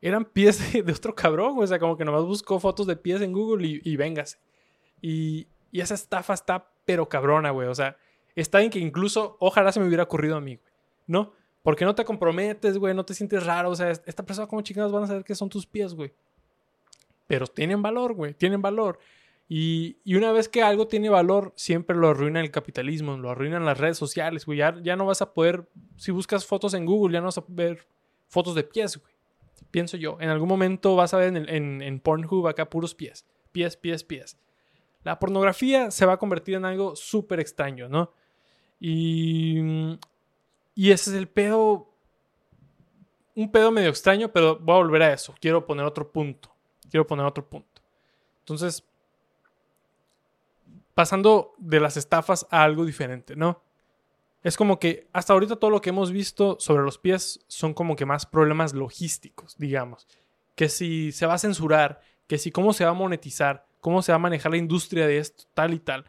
Speaker 2: eran pies de, otro cabrón. O sea, como que nomás buscó fotos de pies en Google y, y véngase. Y, y esa estafa está pero cabrona, güey. O sea, está en que incluso ojalá se me hubiera ocurrido a mí. ¿No? Porque no te comprometes, güey, no te sientes raro. O sea, esta persona, como chingados van a saber que son tus pies, güey? Pero tienen valor, güey, tienen valor. Y, y, una vez que algo tiene valor, siempre lo arruina el capitalismo, lo arruinan las redes sociales, güey. Ya, ya no vas a poder, si buscas fotos en Google, ya no vas a ver fotos de pies, güey. Pienso yo. En algún momento vas a ver en, en, en Pornhub acá puros pies. Pies, pies, pies la pornografía se va a convertir en algo súper extraño, ¿no? Y, y ese es el pedo, un pedo medio extraño, pero voy a volver a eso. Quiero poner otro punto. Quiero poner otro punto. Entonces, pasando de las estafas a algo diferente, ¿no? Es como que hasta ahorita todo lo que hemos visto sobre los pies son como que más problemas logísticos, digamos. Que si se va a censurar, que si cómo se va a monetizar, cómo se va a manejar la industria de esto, tal y tal,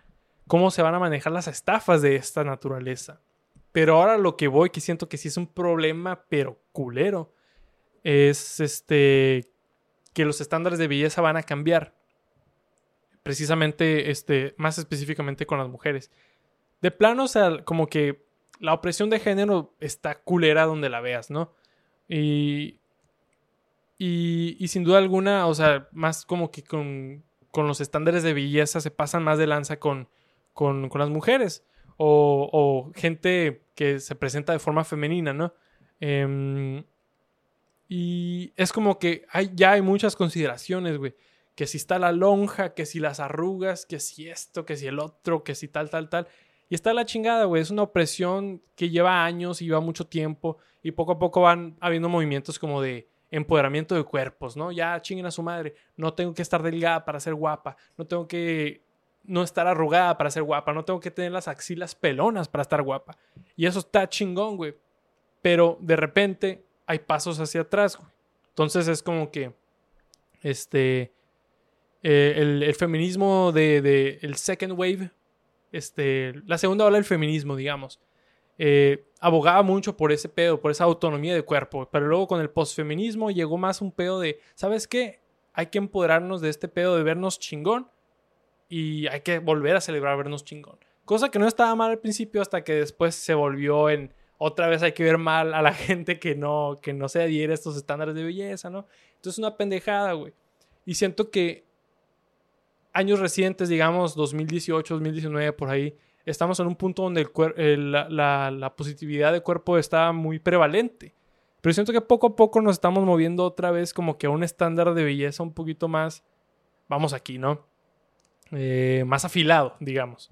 Speaker 2: cómo se van a manejar las estafas de esta naturaleza. Pero ahora lo que voy, que siento que sí es un problema, pero culero, es este que los estándares de belleza van a cambiar. Precisamente, este, más específicamente con las mujeres. De plano, o sea, como que la opresión de género está culera donde la veas, ¿no? Y, y, sin duda alguna, o sea, más como que con con los estándares de belleza se pasan más de lanza con, con, las mujeres o, gente que se presenta de forma femenina, ¿no? Em, y es como que hay, ya hay muchas consideraciones, güey. Que si está la lonja, que si las arrugas, que si esto, que si el otro, que si tal, tal, tal. Y está la chingada, güey. Es una opresión que lleva años y lleva mucho tiempo. Y poco a poco van habiendo movimientos como de empoderamiento de cuerpos, ¿no? Ya chinguen a su madre, no tengo que estar delgada para ser guapa, no tengo que no estar arrugada para ser guapa, no tengo que tener las axilas pelonas para estar guapa. Y eso está chingón, güey. Pero de repente hay pasos hacia atrás, güey. Entonces es como que, este, eh, el, feminismo de, de, el second wave, este, la segunda ola del feminismo, digamos, eh, abogaba mucho por ese pedo, por esa autonomía de cuerpo. Pero luego con el posfeminismo llegó más un pedo de, ¿sabes qué? Hay que empoderarnos de este pedo de vernos chingón y hay que volver a celebrar vernos chingón. Cosa que no estaba mal al principio hasta que después se volvió en otra vez hay que ver mal a la [laughs] gente que no, que no se adhiere a estos estándares de belleza, ¿no? Entonces es una pendejada, güey. Y siento que años recientes, digamos 2018, 2019, por ahí, estamos en un punto donde el la, positividad de cuerpo está muy prevalente. Pero siento que poco a poco nos estamos moviendo otra vez como que a un estándar de belleza un poquito más, vamos aquí, ¿no? Eh, más afilado, digamos.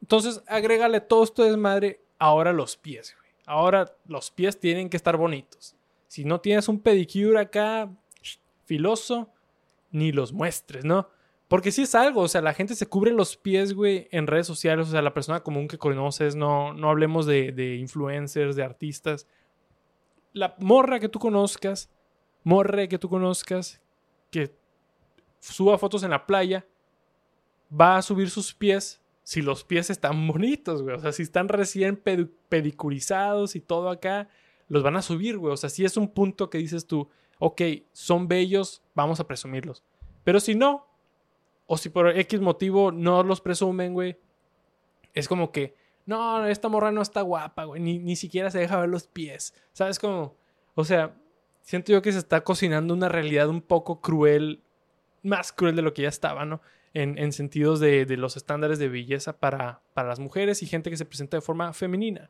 Speaker 2: Entonces, agrégale todo esto desmadre ahora los pies, güey. Ahora los pies tienen que estar bonitos. Si no tienes un pedicure acá filoso, ni los muestres, ¿no? Porque sí es algo, o sea, la gente se cubre los pies, güey, en redes sociales, o sea, la persona común que conoces, no, no hablemos de, de influencers, de artistas. La morra que tú conozcas, morra que tú conozcas, que suba fotos en la playa, va a subir sus pies si los pies están bonitos, güey. O sea, si están recién pedicurizados y todo acá, los van a subir, güey. O sea, si es un punto que dices tú, ok, son bellos, vamos a presumirlos. Pero si no, o si por X motivo no los presumen, güey, es como que, no, esta morra no está guapa, güey, ni, ni siquiera se deja ver los pies. ¿Sabes cómo? O sea, siento yo que se está cocinando una realidad un poco cruel, más cruel de lo que ya estaba, ¿no? En, en sentidos de, los estándares de belleza para, para las mujeres y gente que se presenta de forma femenina.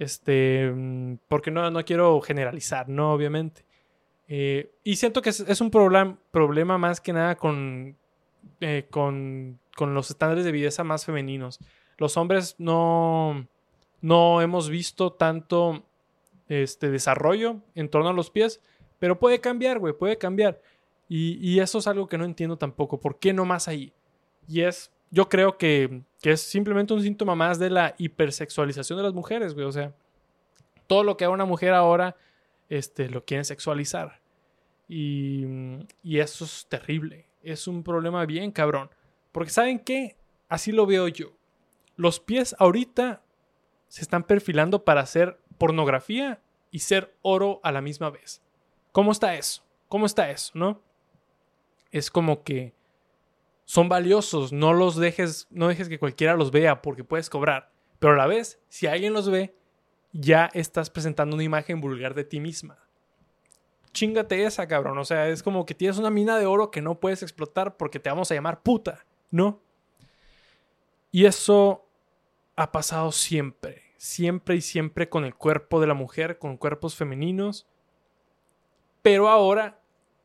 Speaker 2: Este, mm, porque no, no quiero generalizar, ¿no? Obviamente. Eh, y siento que es, es un problem, problema más que nada con, eh, con, con, los estándares de belleza más femeninos. Los hombres no, no hemos visto tanto este desarrollo en torno a los pies, pero puede cambiar, güey, puede cambiar. Y, y, eso es algo que no entiendo tampoco. ¿Por qué no más ahí? Y es, yo creo que, que es simplemente un síntoma más de la hipersexualización de las mujeres, güey. O sea, todo lo que haga una mujer ahora, este, lo quieren sexualizar. Y, y eso es terrible. Es un problema bien cabrón. Porque ¿saben qué? Así lo veo yo. Los pies ahorita se están perfilando para hacer pornografía y ser oro a la misma vez. ¿Cómo está eso? ¿Cómo está eso, no? Es como que son valiosos, no los dejes, no dejes que cualquiera los vea porque puedes cobrar. Pero a la vez, si alguien los ve, ya estás presentando una imagen vulgar de ti misma. Chingate esa, cabrón. O sea, es como que tienes una mina de oro que no puedes explotar porque te vamos a llamar puta, ¿no? Y eso ha pasado siempre, siempre y siempre con el cuerpo de la mujer, con cuerpos femeninos. Pero ahora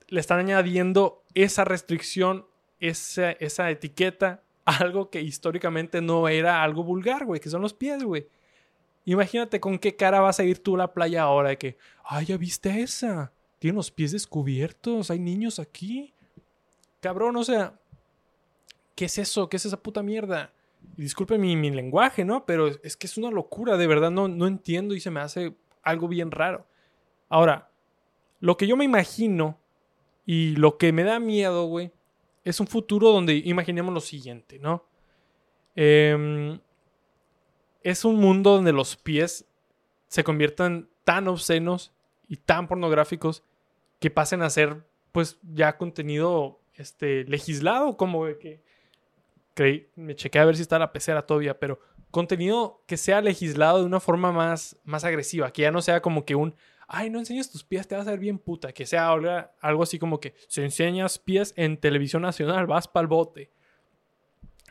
Speaker 2: le están añadiendo esa restricción, esa, esa etiqueta, [laughs] algo que históricamente no era algo vulgar, güey, que son los pies, güey. Imagínate con qué cara vas a ir tú a la playa ahora de que, ay, ya viste esa. Tiene los pies descubiertos, hay niños aquí. Cabrón, o sea, ¿qué es eso? ¿Qué es esa puta mierda? Y disculpe mi, mi, lenguaje, ¿no? Pero es que es una locura, de verdad no, no entiendo y se me hace algo bien raro. Ahora, lo que yo me imagino y lo que me da miedo, güey, es un futuro donde imaginemos lo siguiente, ¿no? Eh, es un mundo donde los pies se conviertan tan obscenos y tan pornográficos que pasen a ser pues ya contenido este legislado como que creí, me chequé a ver si está la pecera todavía, pero contenido que sea legislado de una forma más, más agresiva, que ya no sea como que un, ay, no enseñas tus pies, te vas a ver bien puta, que sea algo así como que si enseñas pies en televisión nacional, vas pa'l bote.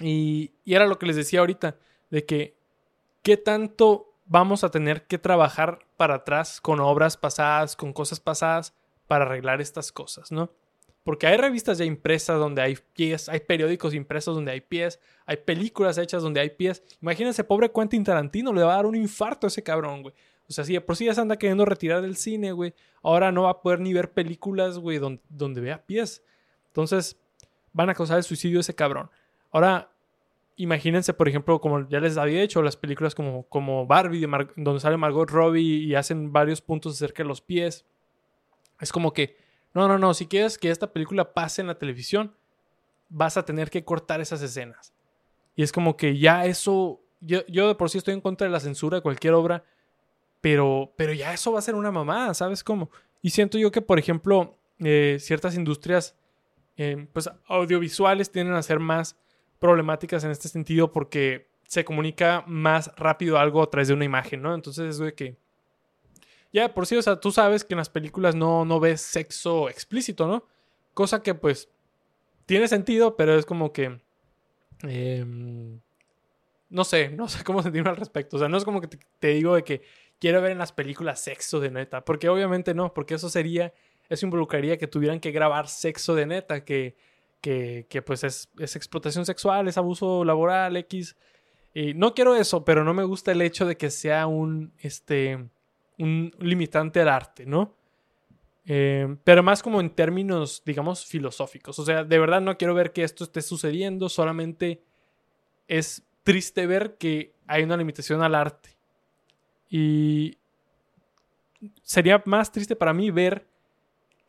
Speaker 2: Y, y era lo que les decía ahorita, de que ¿qué tanto vamos a tener que trabajar para atrás con obras pasadas, con cosas pasadas, para arreglar estas cosas, ¿no? Porque hay revistas ya impresas donde hay pies, hay periódicos impresos donde hay pies, hay películas hechas donde hay pies. Imagínense, pobre Quentin Tarantino, le va a dar un infarto a ese cabrón, güey. O sea, si por sí ya se anda queriendo retirar del cine, güey, ahora no va a poder ni ver películas, güey, donde, donde vea pies. Entonces, van a causar el suicidio ese cabrón. Ahora, imagínense, por ejemplo, como ya les había hecho, las películas como, como Barbie, donde sale Margot Robbie y hacen varios puntos acerca de los pies. Es como que, no, no, no, si quieres que esta película pase en la televisión, vas a tener que cortar esas escenas. Y es como que ya eso, yo, yo de por sí estoy en contra de la censura de cualquier obra, pero, pero ya eso va a ser una mamada, ¿sabes cómo? Y siento yo que, por ejemplo, eh, ciertas industrias, eh, pues audiovisuales tienden a ser más problemáticas en este sentido porque se comunica más rápido algo a través de una imagen, ¿no? Entonces es de que... Ya, por sí, o sea, tú sabes que en las películas no, no ves sexo explícito, ¿no? Cosa que pues tiene sentido, pero es como que... Em, no sé, no sé cómo [laughs] sentirme al respecto. O sea, no es como que te, te, digo de que quiero ver en las películas sexo de neta. Porque obviamente no, porque eso sería, eso involucraría que tuvieran que grabar sexo de neta, que que, pues es, explotación sexual, es abuso laboral, X. Y no quiero eso, pero no me gusta el hecho de que sea un, este, un limitante al arte, ¿no? Eh, pero más como en términos, digamos, filosóficos. O sea, de verdad no quiero ver que esto esté sucediendo, solamente es triste ver que hay una limitación al arte. Y sería más triste para mí ver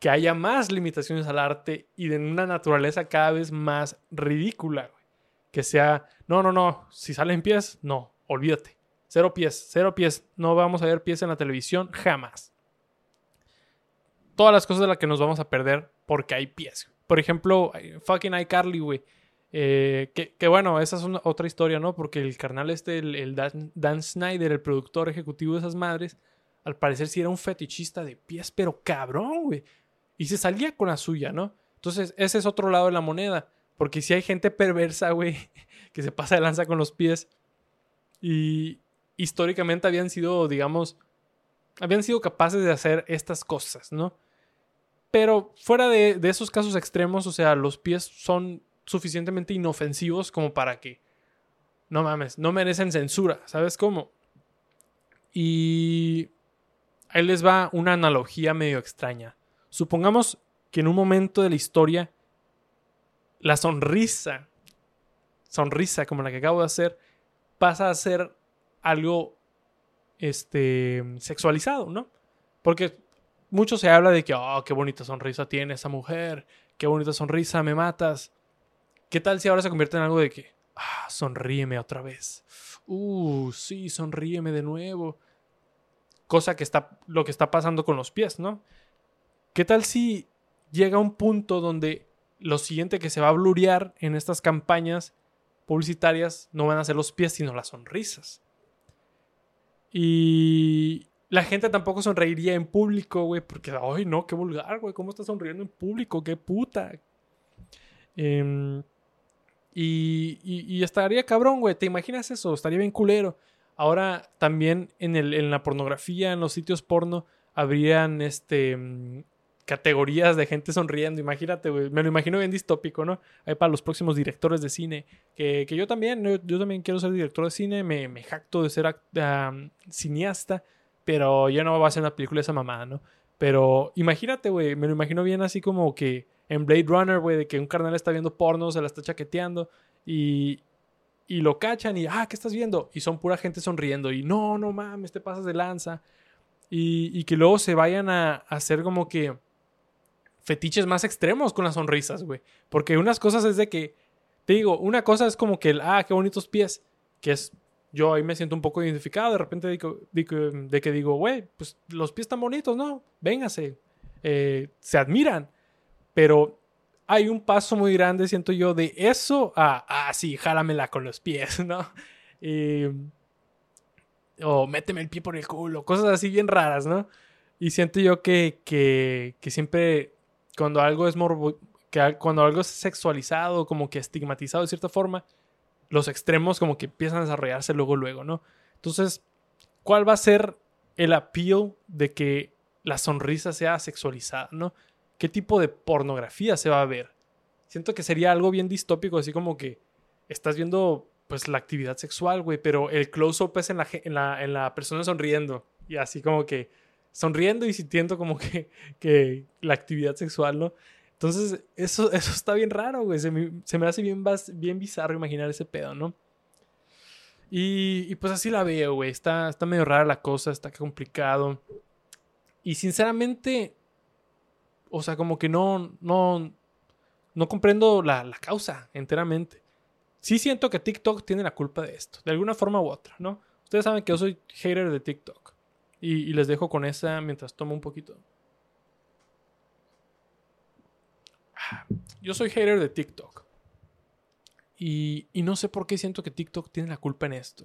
Speaker 2: que haya más limitaciones al arte y de una naturaleza cada vez más ridícula. Que sea, no, no, no, si salen pies, no, olvídate. Cero pies, cero pies. No vamos a ver pies en la televisión jamás. Todas las cosas de las que nos vamos a perder porque hay pies. Por ejemplo, fucking iCarly, güey. Eh, que, bueno, esa es otra historia, ¿no? Porque el carnal este, el, Dan, Snyder, el productor ejecutivo de esas madres, al parecer sí era un fetichista de pies, pero cabrón, güey. Y se salía con la suya, ¿no? Entonces, ese es otro lado de la moneda. Porque si hay gente perversa, güey, [laughs] que se pasa de lanza con los pies. Y históricamente habían sido, digamos, habían sido capaces de hacer estas cosas, ¿no? Pero fuera de, de esos casos extremos, o sea, los pies son suficientemente inofensivos como para que, no mames, no merecen censura, ¿sabes cómo? Y ahí les va una analogía medio extraña. Supongamos que en un momento de la historia, la sonrisa, sonrisa como la que acabo de hacer, pasa a ser algo este, sexualizado, ¿no? Porque mucho se habla de que, oh, qué bonita sonrisa tiene esa mujer, qué bonita sonrisa, me matas. ¿Qué tal si ahora se convierte en algo de que, ah, sonríeme otra vez? Uh, sí, sonríeme de nuevo. Cosa que está, lo que está pasando con los pies, ¿no? ¿Qué tal si llega un punto donde lo siguiente que se va a blurear en estas campañas publicitarias no van a ser los pies, sino las sonrisas? Y la gente tampoco sonreiría en público, güey, porque, ay, no, qué vulgar, güey, ¿cómo estás sonriendo en público? Qué puta. Eh, y, estaría cabrón, güey. ¿Te imaginas eso? Estaría bien culero. Ahora también en, el, en la pornografía, en los sitios porno, habrían este, mm, categorías de gente sonriendo. Imagínate, güey. Me lo imagino bien distópico, ¿no? Ahí para los próximos directores de cine. Que, yo también, yo, también quiero ser director de cine. Me, me jacto de ser cineasta. Pero ya no va a ser una película esa mamada, ¿no? Pero imagínate, güey. Me lo imagino bien así como que en Blade Runner, güey, de que un carnal está viendo porno, se la está chaqueteando y, y lo cachan y, ah, ¿qué estás viendo? Y son pura gente sonriendo y, no, no mames, te pasas de lanza. Y, y que luego se vayan a, hacer como que fetiches más extremos con las sonrisas, güey. Porque unas cosas es de que, te digo, una cosa es como que, el, ah, qué bonitos pies, que es, yo ahí me siento un poco identificado, de repente de, que digo, güey, pues los pies están bonitos, ¿no? Véngase, eh, se admiran. Pero hay un paso muy grande, siento yo, de eso a, ah, sí, jálamela con los pies, [laughs] ¿no? o méteme el pie por el culo, cosas así bien raras, ¿no? Y siento yo que, que, que siempre, cuando algo es morbo, cuando algo es sexualizado, como que estigmatizado de cierta forma, los extremos como que empiezan a desarrollarse luego, luego, ¿no? Entonces, ¿cuál va a ser el appeal de que la sonrisa sea sexualizada, ¿no? Qué tipo de pornografía se va a ver. Siento que sería algo bien distópico, así como que estás viendo pues la actividad sexual, güey, pero el close-up es en la, en, la, en la, persona sonriendo. Y así como que sonriendo y sintiendo como que, que la actividad sexual, ¿no? Entonces, eso, eso está bien raro, güey. Se me, se me hace bien, bien bizarro imaginar ese pedo, ¿no? Y, y pues así la veo, güey. Está, está medio rara la cosa, está complicado. Y sinceramente, o sea, como que no, no, no comprendo la, causa enteramente. Sí siento que TikTok tiene la culpa de esto, de alguna forma u otra, ¿no? Ustedes saben que yo soy hater de TikTok. Y, les dejo con esa mientras tomo un poquito. Yo soy hater de TikTok. Y, y, no sé por qué siento que TikTok tiene la culpa en esto.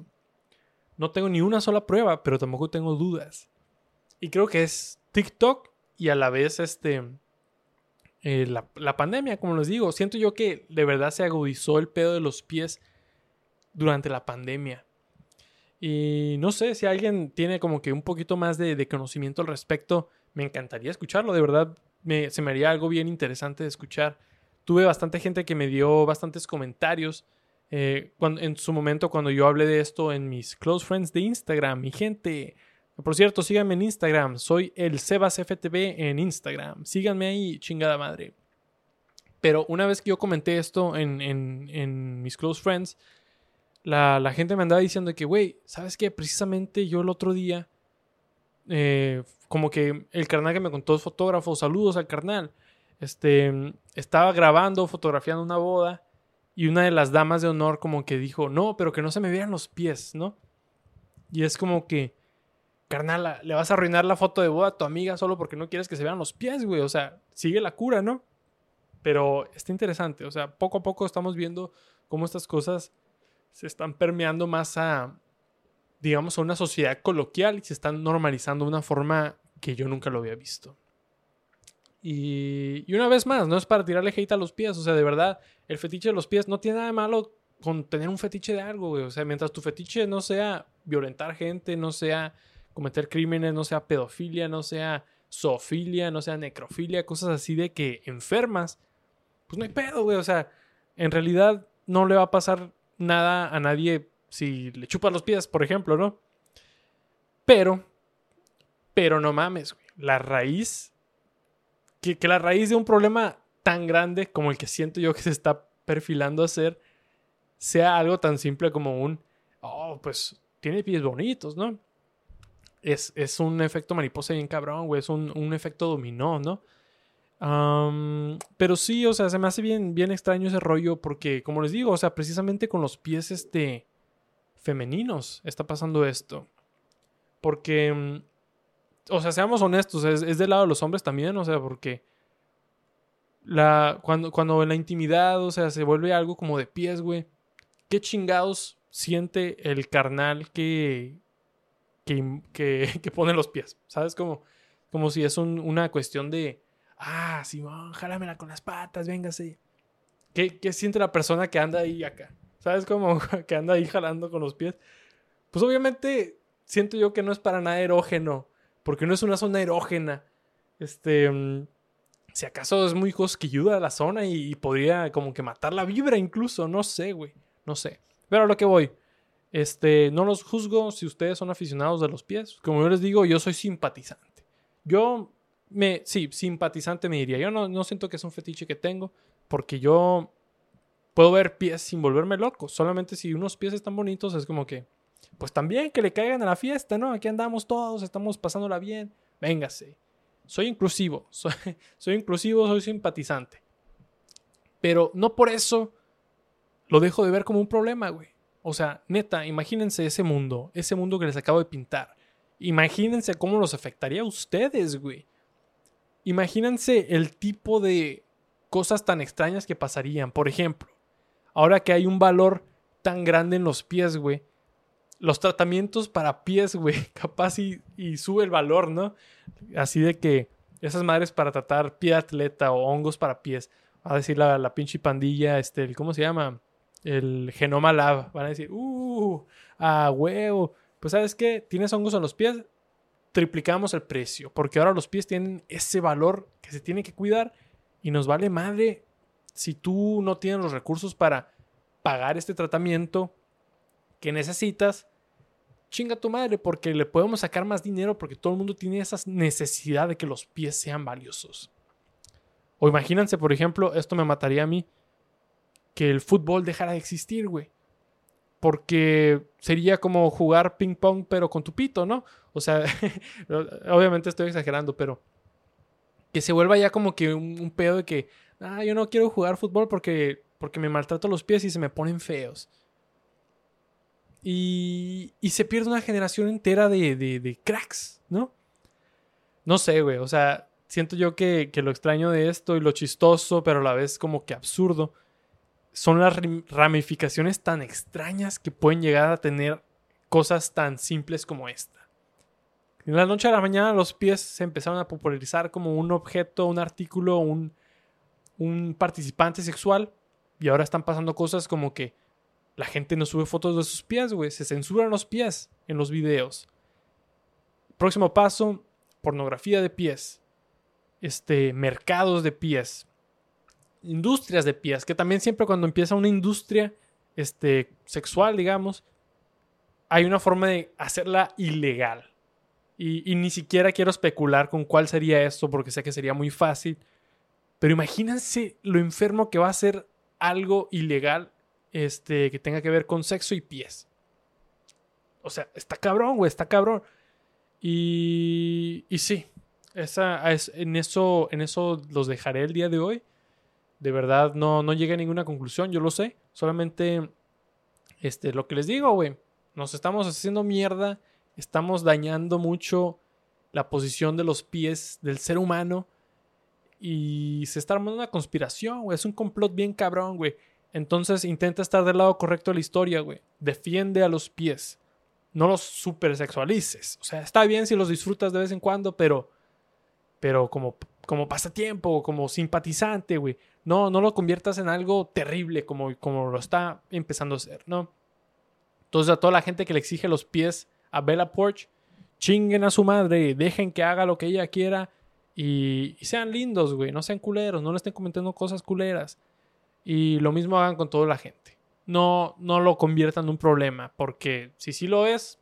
Speaker 2: No tengo ni una sola prueba, pero tampoco tengo dudas. Y creo que es TikTok y a la vez este, eh, la, pandemia, como les digo. Siento yo que de verdad se agudizó el pedo de los pies durante la pandemia. Y no sé si alguien tiene como que un poquito más de, conocimiento al respecto, me encantaría escucharlo. De verdad, me, se me haría algo bien interesante de escuchar. Tuve bastante gente que me dio bastantes comentarios. Eh, cuando, en su momento, cuando yo hablé de esto en mis close friends de Instagram, mi gente, por cierto, síganme en Instagram. Soy el SebasFTV en Instagram. Síganme ahí, chingada madre. Pero una vez que yo comenté esto en, mis close friends, la, gente me andaba diciendo que, güey, ¿sabes qué? Precisamente yo el otro día eh, como que el carnal que me contó es fotógrafo, saludos al carnal. Este, estaba grabando, fotografiando una boda y una de las damas de honor como que dijo, no, pero que no se me vean los pies, ¿no? Y es como que, carnal, le vas a arruinar la foto de boda a tu amiga solo porque no quieres que se vean los pies, güey. O sea, sigue la cura, ¿no? Pero está interesante, o sea, poco a poco estamos viendo cómo estas cosas se están permeando más a, digamos, a una sociedad coloquial y se están normalizando de una forma que yo nunca lo había visto. Y, y, una vez más, no es para tirarle hate a los pies, o sea, de verdad, el fetiche de los pies no tiene nada de malo con tener un fetiche de algo, güey. O sea, mientras tu fetiche no sea violentar gente, no sea cometer crímenes, no sea pedofilia, no sea zoofilia, no sea necrofilia, cosas así de que enfermas, pues no hay pedo, güey. O sea, en realidad no le va a pasar nada a nadie si le chupas los pies, por ejemplo, ¿no? Pero, pero no mames, güey. La raíz, que, que la raíz de un problema tan grande como el que siento yo que se está perfilando a sea algo tan simple como un, oh, pues tiene pies bonitos, ¿no? Es, es un efecto mariposa bien cabrón, güey. Es un, un efecto dominó, ¿no? pero sí, o sea, se me hace bien, bien extraño ese rollo porque, como les digo, o sea, precisamente con los pies este, femeninos está pasando esto. Porque, mm, o sea, seamos honestos, es, es, del lado de los hombres también, o sea, porque la, cuando, cuando en la intimidad, o sea, se vuelve algo como de pies, güey, ¿qué chingados siente el carnal que, que, [laughs] que, pone los pies? ¿Sabes? Como, como si es una cuestión de Ah, Simón, jálamela con las patas, véngase. ¿Qué, ¿Qué siente la persona que anda ahí acá? ¿Sabes cómo [laughs] que anda ahí jalando con los pies? Pues obviamente siento yo que no es para nada erógeno, porque no es una zona erógena. Este, mm, si acaso es muy cosquilluda la zona y, podría como que matar la vibra incluso, no sé, güey, no sé. Pero a lo que voy, este, no los juzgo si ustedes son aficionados de los pies. Como yo les digo, yo soy simpatizante. Yo me, sí, simpatizante me diría. Yo no, no siento que es un fetiche que tengo, porque yo puedo ver pies sin volverme loco. Solamente si unos pies están bonitos, es como que, pues también que le caigan a la fiesta, ¿no? Aquí andamos todos, estamos pasándola bien. Véngase. Soy inclusivo, [laughs] soy, soy inclusivo, soy simpatizante. Pero no por eso lo dejo de ver como un problema, güey. O sea, neta, imagínense ese mundo, ese mundo que les acabo de pintar. Imagínense cómo los afectaría a ustedes, güey. Imagínense el tipo de cosas tan extrañas que pasarían. Por ejemplo, ahora que hay un valor tan grande en los pies, güey. Los tratamientos para pies, güey, [laughs] capaz y, sube el valor, ¿no? Así de que esas madres para tratar pie atleta o hongos para pies. A decir la, la pinche pandilla, este, ¿cómo se llama? El Genoma Lab. Van a decir, uh, a huevo. Pues, ¿sabes qué? Tienes hongos en los pies, triplicamos el precio, porque ahora los pies tienen ese valor que se tiene que cuidar y nos vale madre si tú no tienes los recursos para pagar este tratamiento que necesitas. Chinga tu madre, porque le podemos sacar más dinero porque todo el mundo tiene esa necesidad de que los pies sean valiosos. O imagínense, por ejemplo, esto me mataría a mí, que el fútbol dejara de existir, güey porque sería como jugar ping pong pero con tu pito, ¿no? O sea, [laughs] obviamente estoy exagerando, pero que se vuelva ya como que un, pedo de que, ah, yo no quiero jugar fútbol porque, porque me maltrato los pies y se me ponen feos. Y, y se pierde una generación entera de, de, cracks, ¿no? No sé, güey, o sea, siento yo que, que lo extraño de esto y lo chistoso, pero a la vez como que absurdo son las ramificaciones tan extrañas que pueden llegar a tener cosas tan simples como esta. En la noche a la mañana los pies se empezaron a popularizar como un objeto, un artículo, un, participante sexual. Y ahora están pasando cosas como que la gente no sube fotos de sus pies, güey. Se censuran los pies en los videos. Próximo paso, pornografía de pies. Este, mercados de pies industrias de pies, que también siempre cuando empieza una industria este, sexual, digamos, hay una forma de hacerla ilegal. Y, ni siquiera quiero especular con cuál sería esto, porque sé que sería muy fácil. Pero imagínense lo enfermo que va a ser algo ilegal este, que tenga que ver con sexo y pies. O sea, está cabrón, güey, está cabrón. Y, y sí, esa, es, en, eso, en eso los dejaré el día de hoy. De verdad, no, no llegué a ninguna conclusión, yo lo sé. Solamente, este, lo que les digo, güey. Nos estamos haciendo mierda. Estamos dañando mucho la posición de los pies del ser humano. Y se está armando una conspiración, güey. Es un complot bien cabrón, güey. Entonces intenta estar del lado correcto de la historia, güey. Defiende a los pies. No los supersexualices. O sea, está bien si los disfrutas de vez en cuando, pero. Pero como, como pasatiempo, como simpatizante, güey. No, no lo conviertas en algo terrible como, como lo está empezando a hacer, ¿no? Entonces, a toda la gente que le exige los pies a Bella Porch, chinguen a su madre, dejen que haga lo que ella quiera y, y sean lindos, güey. No sean culeros, no le estén comentando cosas culeras. Y lo mismo hagan con toda la gente. No, no lo conviertan en un problema, porque si sí lo es,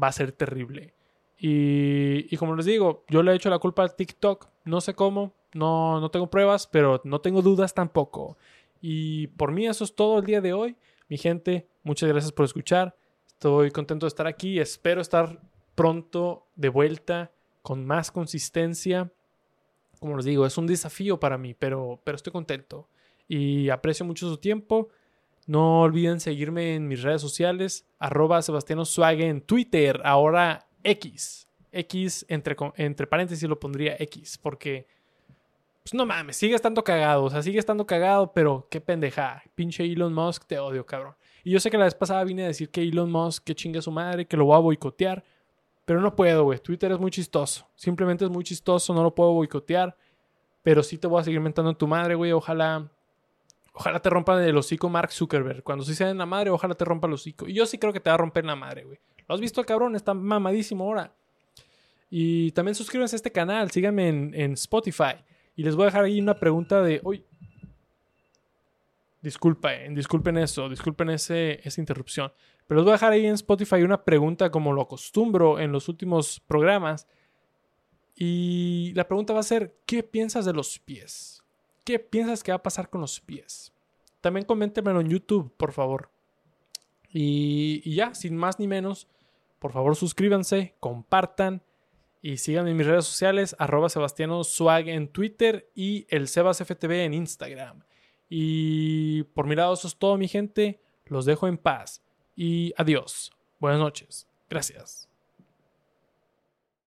Speaker 2: va a ser terrible. Y, como les digo, yo le he hecho la culpa al TikTok. No sé cómo, no, no tengo pruebas, pero no tengo dudas tampoco. Y por mí eso es todo el día de hoy. Mi gente, muchas gracias por escuchar. Estoy contento de estar aquí. Espero estar pronto de vuelta con más consistencia. Como les digo, es un desafío para mí, pero, pero estoy contento y aprecio mucho su tiempo. No olviden seguirme en mis redes sociales, arroba Sebastiano en Twitter, ahora X. X, entre, entre paréntesis lo pondría X, porque, pues no mames, sigue estando cagado, o sea, sigue estando cagado, pero qué pendeja. Pinche Elon Musk, te odio, cabrón. Y yo sé que la vez pasada vine a decir que Elon Musk, que chingue su madre, que lo voy a boicotear, pero no puedo, güey. Twitter es muy chistoso, simplemente es muy chistoso, no lo puedo boicotear, pero sí te voy a seguir mentando en tu madre, güey. Ojalá Ojalá te rompa el hocico Mark Zuckerberg. Cuando sí sea en la madre, ojalá te rompa el hocico. Y yo sí creo que te va a romper la madre, güey. ¿Lo has visto el cabrón? Está mamadísimo ahora. Y también suscríbanse a este canal. Síganme en, Spotify. Y les voy a dejar ahí una pregunta de... Uy. Disculpen, disculpen eso. Disculpen ese, esa interrupción. Pero les voy a dejar ahí en Spotify una pregunta como lo acostumbro en los últimos programas. Y la pregunta va a ser, ¿qué piensas de los pies? ¿Qué piensas que va a pasar con los pies? También coméntemelo en YouTube, por favor. Y, ya, sin más ni menos, por favor suscríbanse, compartan y síganme en mis redes sociales, arroba Sebastiano Swag en Twitter y el SebasFTV en Instagram. Y por mi lado eso es todo mi gente, los dejo en paz y adiós. Buenas noches. Gracias.